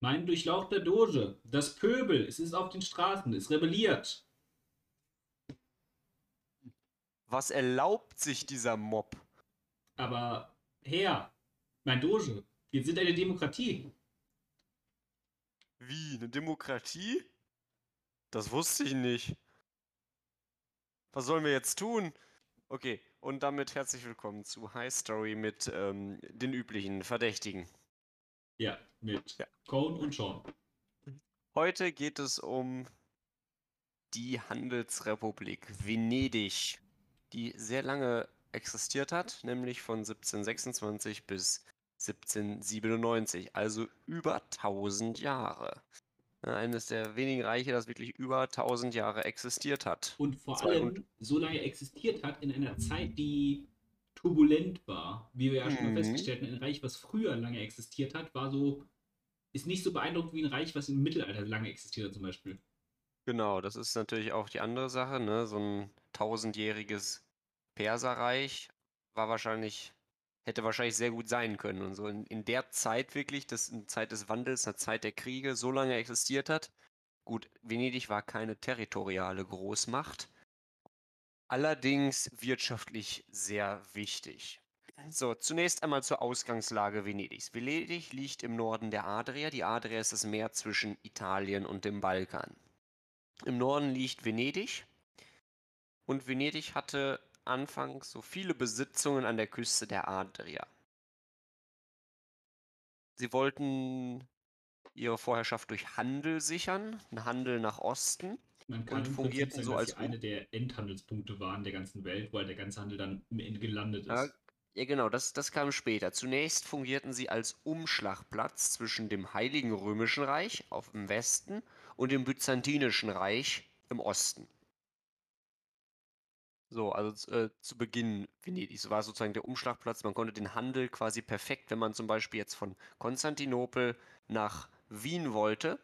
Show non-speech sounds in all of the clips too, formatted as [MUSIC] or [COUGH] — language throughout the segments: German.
Mein durchlauchter Doge, das Pöbel, es ist auf den Straßen, es rebelliert. Was erlaubt sich dieser Mob? Aber, Herr, mein Doge, wir sind eine Demokratie. Wie, eine Demokratie? Das wusste ich nicht. Was sollen wir jetzt tun? Okay, und damit herzlich willkommen zu High Story mit ähm, den üblichen Verdächtigen. Ja, mit ja. Cone und Sean. Heute geht es um die Handelsrepublik Venedig, die sehr lange existiert hat, nämlich von 1726 bis 1797, also über 1000 Jahre. Eines der wenigen Reiche, das wirklich über 1000 Jahre existiert hat. Und vor allem so lange existiert hat in einer Zeit, die turbulent war. Wie wir ja schon mhm. mal festgestellt haben, ein Reich, was früher lange existiert hat, war so, ist nicht so beeindruckend wie ein Reich, was im Mittelalter lange existiert hat, zum Beispiel. Genau, das ist natürlich auch die andere Sache, ne? So ein tausendjähriges Perserreich war wahrscheinlich hätte wahrscheinlich sehr gut sein können. Und so in, in der Zeit wirklich, das in Zeit des Wandels, eine Zeit der Kriege, so lange existiert hat. Gut, Venedig war keine territoriale Großmacht, allerdings wirtschaftlich sehr wichtig. So, zunächst einmal zur Ausgangslage Venedigs. Venedig liegt im Norden der Adria. Die Adria ist das Meer zwischen Italien und dem Balkan. Im Norden liegt Venedig. Und Venedig hatte anfangs so viele Besitzungen an der Küste der Adria. Sie wollten ihre Vorherrschaft durch Handel sichern, einen Handel nach Osten. Man kann und fungierten sagen, so als eine der Endhandelspunkte waren der ganzen Welt, weil der ganze Handel dann im Ende gelandet ist. Ja, ja, genau, das, das kam später. Zunächst fungierten sie als Umschlagplatz zwischen dem Heiligen Römischen Reich auf dem Westen und dem Byzantinischen Reich im Osten. So, also äh, zu Beginn Venedig war sozusagen der Umschlagplatz. Man konnte den Handel quasi perfekt, wenn man zum Beispiel jetzt von Konstantinopel nach Wien wollte,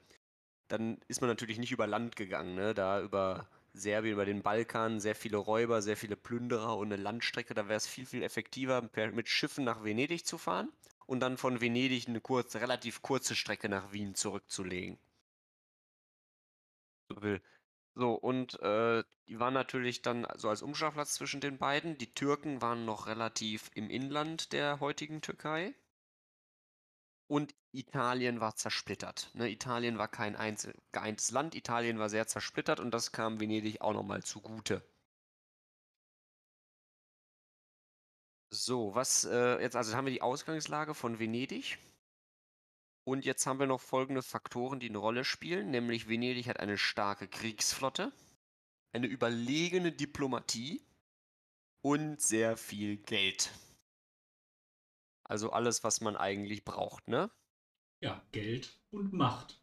dann ist man natürlich nicht über Land gegangen, ne? Da über Serbien, über den Balkan, sehr viele Räuber, sehr viele Plünderer und eine Landstrecke. Da wäre es viel, viel effektiver, mit Schiffen nach Venedig zu fahren und dann von Venedig eine kurze, relativ kurze Strecke nach Wien zurückzulegen. So, und äh, die waren natürlich dann so als Umschlagplatz zwischen den beiden. Die Türken waren noch relativ im Inland der heutigen Türkei. Und Italien war zersplittert. Ne? Italien war kein einzel geeintes Land, Italien war sehr zersplittert und das kam Venedig auch nochmal zugute. So, was äh, jetzt, also haben wir die Ausgangslage von Venedig. Und jetzt haben wir noch folgende Faktoren, die eine Rolle spielen, nämlich Venedig hat eine starke Kriegsflotte, eine überlegene Diplomatie und sehr viel Geld. Also alles, was man eigentlich braucht, ne? Ja, Geld und Macht.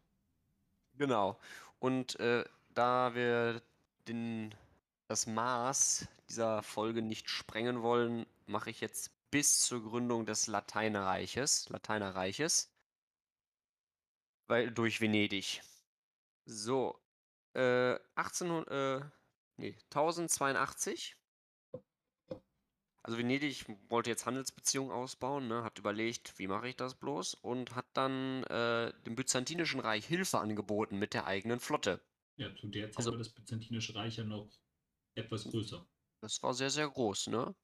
Genau. Und äh, da wir den, das Maß dieser Folge nicht sprengen wollen, mache ich jetzt bis zur Gründung des Lateinerreiches, Lateinerreiches weil durch Venedig. So, äh, 18, äh, nee, 1082. Also Venedig wollte jetzt Handelsbeziehungen ausbauen, ne, hat überlegt, wie mache ich das bloß und hat dann äh, dem Byzantinischen Reich Hilfe angeboten mit der eigenen Flotte. Ja, zu der Zeit also, war das Byzantinische Reich ja noch etwas größer. Das war sehr, sehr groß, ne?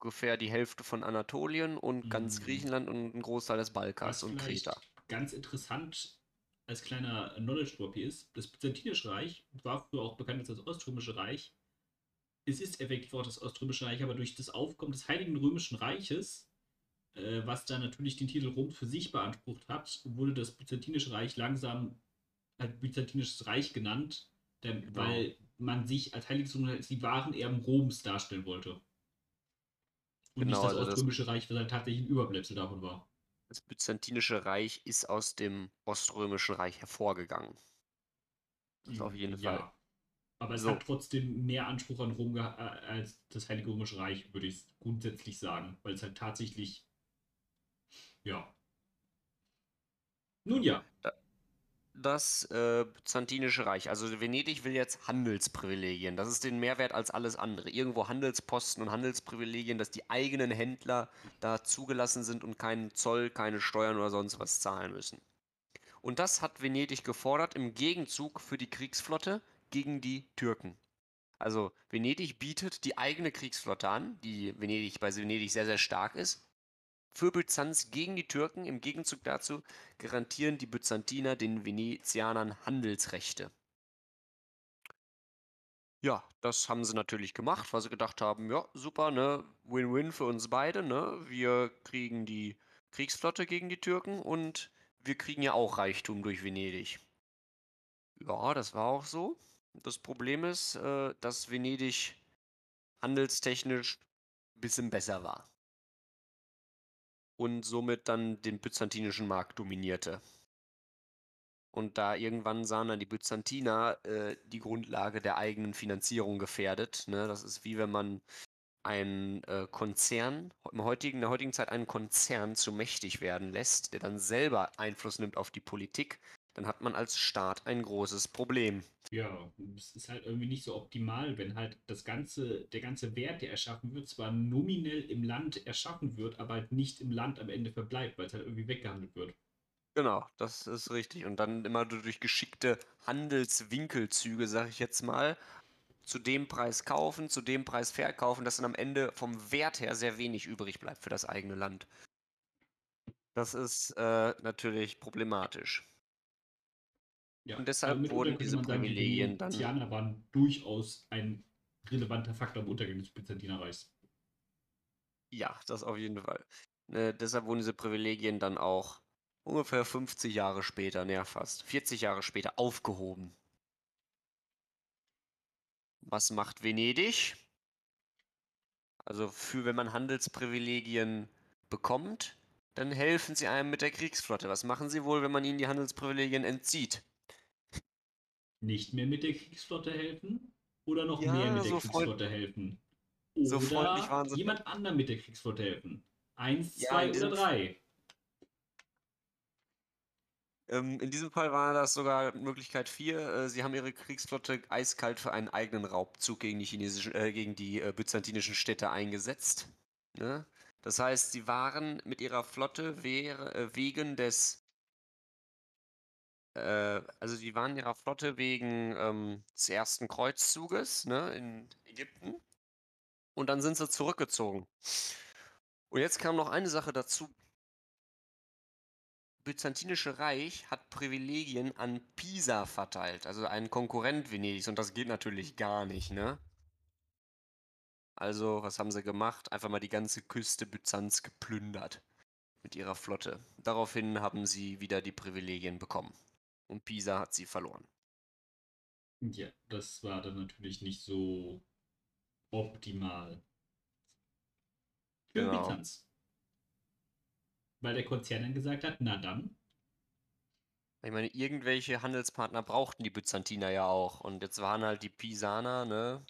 Ungefähr die Hälfte von Anatolien und ganz mhm. Griechenland und ein Großteil des Balkans und Kreta ganz interessant als kleiner Knowledge Drop hier ist, das Byzantinische Reich war früher auch bekannt als das Oströmische Reich. Es ist effektiv auch das Oströmische Reich, aber durch das Aufkommen des Heiligen Römischen Reiches, äh, was dann natürlich den Titel Rom für sich beansprucht hat, wurde das Byzantinische Reich langsam als Byzantinisches Reich genannt, denn, genau. weil man sich als Heiliges Römisches als die wahren Erben Roms darstellen wollte. Und genau, nicht das also Oströmische das Reich, was halt tatsächlich ein Überbleibsel davon war. Das Byzantinische Reich ist aus dem Oströmischen Reich hervorgegangen. Das auf jeden ja. Fall. Aber es so. hat trotzdem mehr Anspruch an Rom als das Heilige Römische Reich, würde ich grundsätzlich sagen. Weil es halt tatsächlich. Ja. Nun ja das äh, Byzantinische Reich. Also Venedig will jetzt Handelsprivilegien. Das ist den Mehrwert als alles andere. Irgendwo Handelsposten und Handelsprivilegien, dass die eigenen Händler da zugelassen sind und keinen Zoll, keine Steuern oder sonst was zahlen müssen. Und das hat Venedig gefordert im Gegenzug für die Kriegsflotte gegen die Türken. Also Venedig bietet die eigene Kriegsflotte an, die Venedig bei Venedig sehr, sehr stark ist, für Byzanz gegen die Türken. Im Gegenzug dazu garantieren die Byzantiner den Venezianern Handelsrechte. Ja, das haben sie natürlich gemacht, weil sie gedacht haben, ja, super, ne, Win-Win für uns beide, ne? Wir kriegen die Kriegsflotte gegen die Türken und wir kriegen ja auch Reichtum durch Venedig. Ja, das war auch so. Das Problem ist, äh, dass Venedig handelstechnisch ein bisschen besser war. Und somit dann den byzantinischen Markt dominierte. Und da irgendwann sahen dann die Byzantiner äh, die Grundlage der eigenen Finanzierung gefährdet. Ne? Das ist wie wenn man einen äh, Konzern, im heutigen, in der heutigen Zeit einen Konzern zu mächtig werden lässt, der dann selber Einfluss nimmt auf die Politik, dann hat man als Staat ein großes Problem. Ja, es ist halt irgendwie nicht so optimal, wenn halt das ganze, der ganze Wert, der erschaffen wird, zwar nominell im Land erschaffen wird, aber halt nicht im Land am Ende verbleibt, weil es halt irgendwie weggehandelt wird. Genau, das ist richtig. Und dann immer durch geschickte Handelswinkelzüge, sag ich jetzt mal, zu dem Preis kaufen, zu dem Preis verkaufen, dass dann am Ende vom Wert her sehr wenig übrig bleibt für das eigene Land. Das ist äh, natürlich problematisch. Ja, Und deshalb mitunter wurden diese man sagen, die Privilegien dann- waren durchaus ein relevanter Faktor im Untergang des Byzantinerreichs. Ja, das auf jeden Fall. Äh, deshalb wurden diese Privilegien dann auch ungefähr 50 Jahre später, naja fast, 40 Jahre später aufgehoben. Was macht Venedig? Also für wenn man Handelsprivilegien bekommt, dann helfen sie einem mit der Kriegsflotte. Was machen sie wohl, wenn man ihnen die Handelsprivilegien entzieht? Nicht mehr mit der Kriegsflotte helfen oder noch Ja, mehr mit der so freund- Kriegsflotte helfen? Oder so jemand anderem mit der Kriegsflotte helfen? Eins, Ja, zwei oder drei? Ähm, in diesem Fall war das sogar Möglichkeit 4. Äh, sie haben ihre Kriegsflotte eiskalt für einen eigenen Raubzug gegen die chinesischen, äh, gegen die äh, byzantinischen Städte eingesetzt. Ne? Das heißt, sie waren mit ihrer Flotte äh, wegen des äh, also die waren ihrer Flotte wegen ähm, des ersten Kreuzzuges ne, in Ägypten und dann sind sie zurückgezogen. Und jetzt kam noch eine Sache dazu. Byzantinische Reich hat Privilegien an Pisa verteilt, also einen Konkurrent Venedigs, und das geht natürlich gar nicht, ne? Also, was haben sie gemacht? Einfach mal die ganze Küste Byzanz geplündert mit ihrer Flotte. Daraufhin haben sie wieder die Privilegien bekommen. Und Pisa hat sie verloren. Ja, das war dann natürlich nicht so optimal. Für Genau. Byzanz. Weil der Konzern dann gesagt hat, na dann, Ich meine, irgendwelche Handelspartner brauchten die Byzantiner ja auch. Und jetzt waren halt die Pisaner, ne?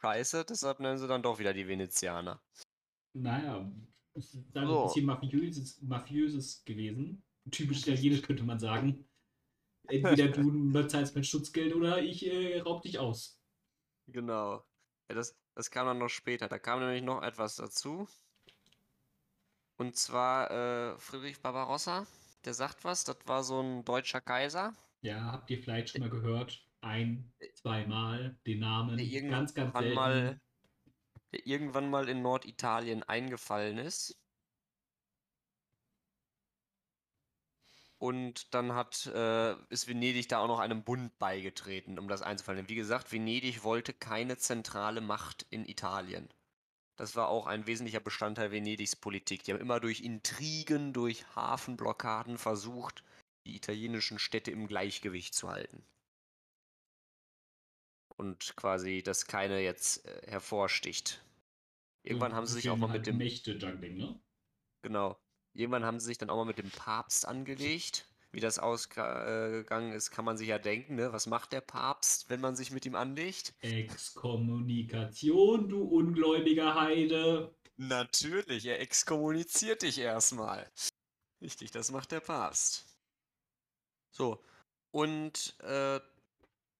Scheiße, deshalb nennen sie dann doch wieder die Venezianer. naja, es ist dann So. ein bisschen mafiöses, mafiöses gewesen. Typisch [LAUGHS] italienisch könnte man sagen. Entweder [LAUGHS] du bezahlst mein Schutzgeld oder ich äh, raub dich aus. Genau. Ja, das, das kam dann noch später. Da kam nämlich noch etwas dazu. Und zwar äh, Friedrich Barbarossa, der sagt was, das war so ein deutscher Kaiser, Ja, habt ihr vielleicht schon mal gehört? Ein, zweimal den Namen. der Ganz, ganz selten. mal, der irgendwann mal in Norditalien eingefallen ist. Und dann hat, äh, ist Venedig da auch noch einem Bund beigetreten, um das einzufallen. Wie gesagt, Venedig wollte keine zentrale Macht in Italien. Das war auch ein wesentlicher Bestandteil Venedigs Politik. Die haben immer durch Intrigen, durch Hafenblockaden versucht, die italienischen Städte im Gleichgewicht zu halten. Und quasi, dass keine jetzt äh, hervorsticht. Irgendwann haben sie sich auch mal halt mit dem, Mächte-Juggling, ne? genau, irgendwann haben sie sich dann auch mal mit dem Papst angelegt. Wie das ausgegangen ist, kann man sich ja denken, ne? Was macht der Papst, wenn man sich mit ihm anlegt? Exkommunikation, du ungläubiger Heide. Natürlich, er exkommuniziert dich erstmal. Richtig, das macht der Papst. So, und äh,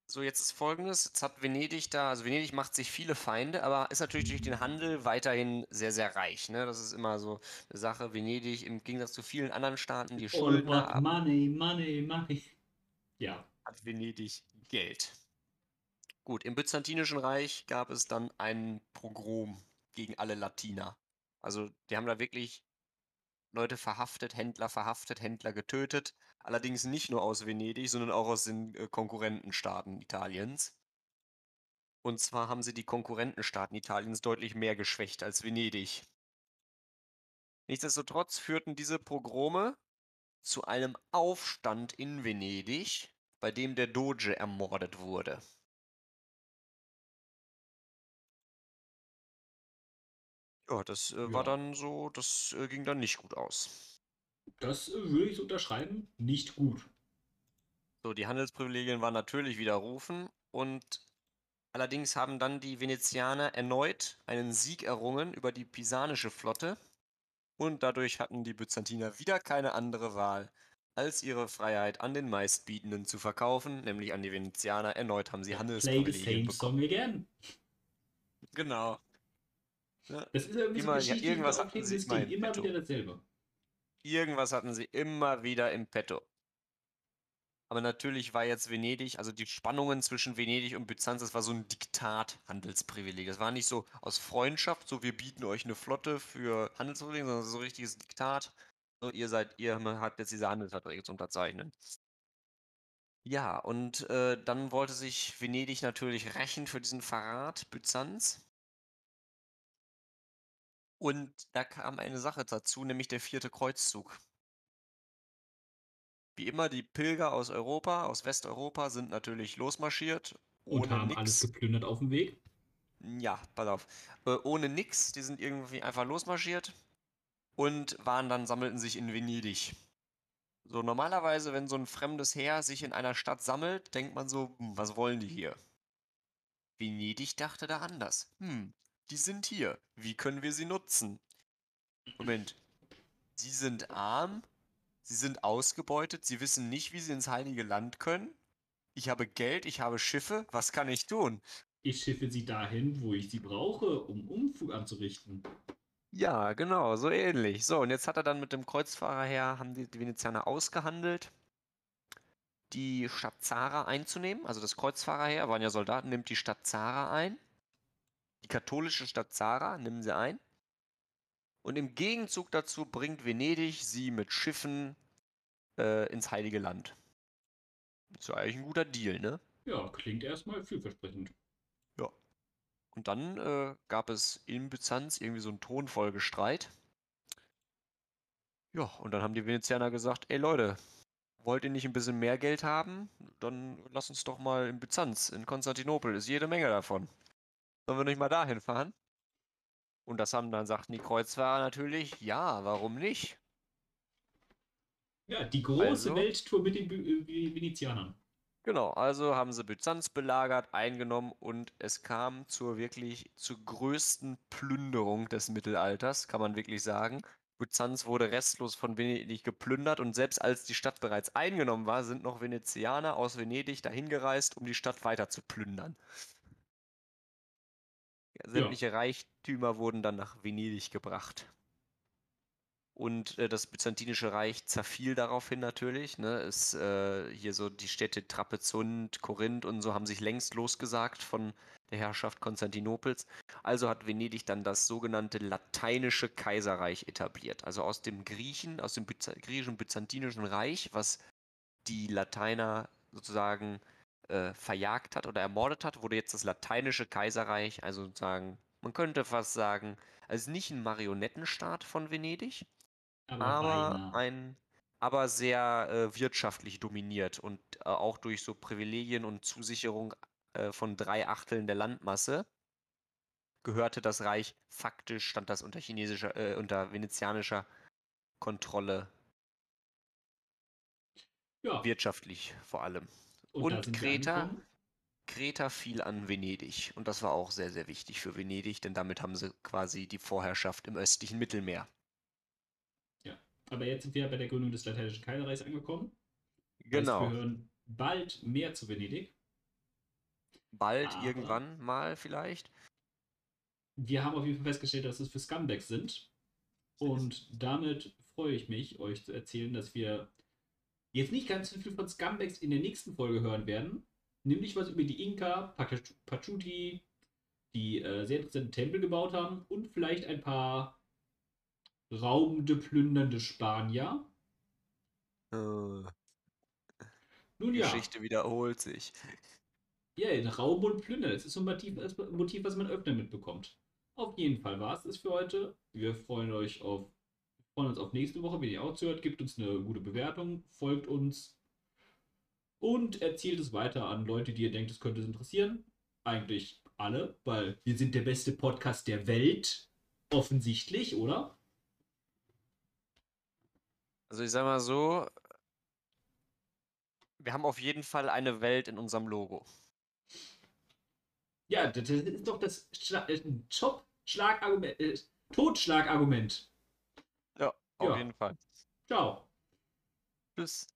So, jetzt ist folgendes. Jetzt hat Venedig da, also Venedig macht sich viele Feinde, aber ist natürlich durch den Handel weiterhin sehr, sehr reich. Ne? Das ist immer so eine Sache. Venedig im Gegensatz zu vielen anderen Staaten, die Schuldner about haben, money, money, money. Ja, hat Venedig Geld. Gut, im Byzantinischen Reich gab es dann einen Pogrom gegen alle Latiner. Also die haben da wirklich Leute verhaftet, Händler verhaftet, Händler getötet. Allerdings nicht nur aus Venedig, sondern auch aus den äh, Konkurrentenstaaten Italiens. Und zwar haben sie die Konkurrentenstaaten Italiens deutlich mehr geschwächt als Venedig. Nichtsdestotrotz führten diese Pogrome zu einem Aufstand in Venedig, bei dem der Doge ermordet wurde. Ja, das äh, war Ja. dann so, das äh, ging dann nicht gut aus. Das äh, würde ich unterschreiben. Nicht gut. So, die Handelsprivilegien waren natürlich widerrufen und allerdings haben dann die Venezianer erneut einen Sieg errungen über die pisanische Flotte und dadurch hatten die Byzantiner wieder keine andere Wahl, als ihre Freiheit an den Meistbietenden zu verkaufen, nämlich an die Venezianer. Erneut haben sie Handelsprivilegien bekommen. Genau. Das ist irgendwie Immer, so ja, eine Geschichte, irgendwas hatten sie das immer immer Petto. wieder dasselbe. Irgendwas hatten sie immer wieder im Petto. Aber natürlich war jetzt Venedig, also die Spannungen zwischen Venedig und Byzanz, das war so ein Diktat-Handelsprivileg. Das war nicht so aus Freundschaft, so wir bieten euch eine Flotte für Handelsprivilegien, sondern so ein richtiges Diktat. So, ihr seid, ihr habt jetzt diese Handelsverträge zu unterzeichnen. Ja, und äh, dann wollte sich Venedig natürlich rächen für diesen Verrat Byzanz. Und da kam eine Sache dazu, nämlich der vierte Kreuzzug. Wie immer, die Pilger aus Europa, aus Westeuropa, sind natürlich losmarschiert. Und haben alles nix. geplündert auf dem Weg. Ja, pass auf. Äh, ohne nix. Die sind irgendwie einfach losmarschiert und waren dann, sammelten sich in Venedig. So, normalerweise, wenn so ein fremdes Heer sich in einer Stadt sammelt, denkt man so, hm, was wollen die hier? Venedig dachte da anders. Hm, die sind hier. Wie können wir sie nutzen? Moment. Sie sind arm, sie sind ausgebeutet, sie wissen nicht, wie sie ins Heilige Land können. Ich habe Geld, ich habe Schiffe, was kann ich tun? Ich schiffe sie dahin, wo ich sie brauche, um Umfug anzurichten. Ja, genau, so ähnlich. So, und jetzt hat er dann mit dem Kreuzfahrerheer, haben die, die Venezianer ausgehandelt, die Stadt Zara einzunehmen. Also das Kreuzfahrerheer, waren ja Soldaten, nimmt die Stadt Zara ein. Die katholische Stadt Zara nehmen sie ein. Und im Gegenzug dazu bringt Venedig sie mit Schiffen äh, ins Heilige Land. Ist ja eigentlich ein guter Deal, ne? Ja, klingt erstmal vielversprechend. Und dann äh, gab es in Byzanz irgendwie so einen Thronfolgestreit. Ja, und dann haben die Venezianer gesagt, ey Leute, wollt ihr nicht ein bisschen mehr Geld haben? Dann lass uns doch mal in Byzanz, in Konstantinopel, ist jede Menge davon. Sollen wir nicht mal dahin fahren? Und das haben dann, sagten die Kreuzfahrer natürlich, ja, warum nicht? Ja, die große Also? Welttour mit den äh, Venezianern. Genau, also haben sie Byzanz belagert, eingenommen und es kam zur wirklich zur größten Plünderung des Mittelalters, kann man wirklich sagen. Byzanz wurde restlos von Venedig geplündert und selbst als die Stadt bereits eingenommen war, sind noch Venezianer aus Venedig dahin gereist, um die Stadt weiter zu plündern. Ja, sämtliche Reichtümer wurden dann nach Venedig gebracht. Und äh, das Byzantinische Reich zerfiel daraufhin natürlich. Ne? Es, äh, hier so die Städte Trapezunt, Korinth und so haben sich längst losgesagt von der Herrschaft Konstantinopels. Also hat Venedig dann das sogenannte Lateinische Kaiserreich etabliert. Also aus dem Griechen, aus dem Byza griechischen Byzantinischen Reich, was die Lateiner sozusagen äh, verjagt hat oder ermordet hat, wurde jetzt das Lateinische Kaiserreich, also sozusagen, man könnte fast sagen, also nicht ein Marionettenstaat von Venedig, Aber, aber ein, aber sehr äh, wirtschaftlich dominiert und äh, auch durch so Privilegien und Zusicherung äh, von drei Achteln der Landmasse gehörte das Reich faktisch, stand das unter chinesischer, äh, unter venezianischer Kontrolle, Ja, wirtschaftlich vor allem. Und, und Kreta? fiel an Venedig und das war auch sehr, sehr wichtig für Venedig, denn damit haben sie quasi die Vorherrschaft im östlichen Mittelmeer. Aber jetzt sind wir bei der Gründung des Lateinischen Kaiserreichs angekommen. Heißt, wir Genau. hören bald mehr zu Venedig. Bald, Aber- irgendwann mal vielleicht. Wir haben auf jeden Fall festgestellt, dass es für Scumbags sind. Und damit freue ich mich, euch zu erzählen, dass wir jetzt nicht ganz so viel von Scumbags in der nächsten Folge hören werden. Nämlich was über die Inka, Pachu- Pachuti, die äh, sehr interessanten Tempel gebaut haben und vielleicht ein paar raubende, plündernde Spanier. Äh, Nun ja, Geschichte wiederholt sich. ja, Raub und Plünder, das ist so ein Motiv, Motiv, was man öfter mitbekommt. Auf jeden Fall war es das für heute. Wir freuen euch auf, freuen uns auf nächste Woche, wenn ihr auch zuhört. Gebt uns eine gute Bewertung, folgt uns und erzählt es weiter an Leute, die ihr denkt, es könnte es interessieren. Eigentlich alle, weil wir sind der beste Podcast der Welt. Offensichtlich, oder? Also ich sag mal so, wir haben auf jeden Fall eine Welt in unserem Logo. Ja, das ist doch das Schla äh, Top-Schlagargument, äh, Totschlagargument. Auf Ja. jeden Fall. Ciao. Tschüss.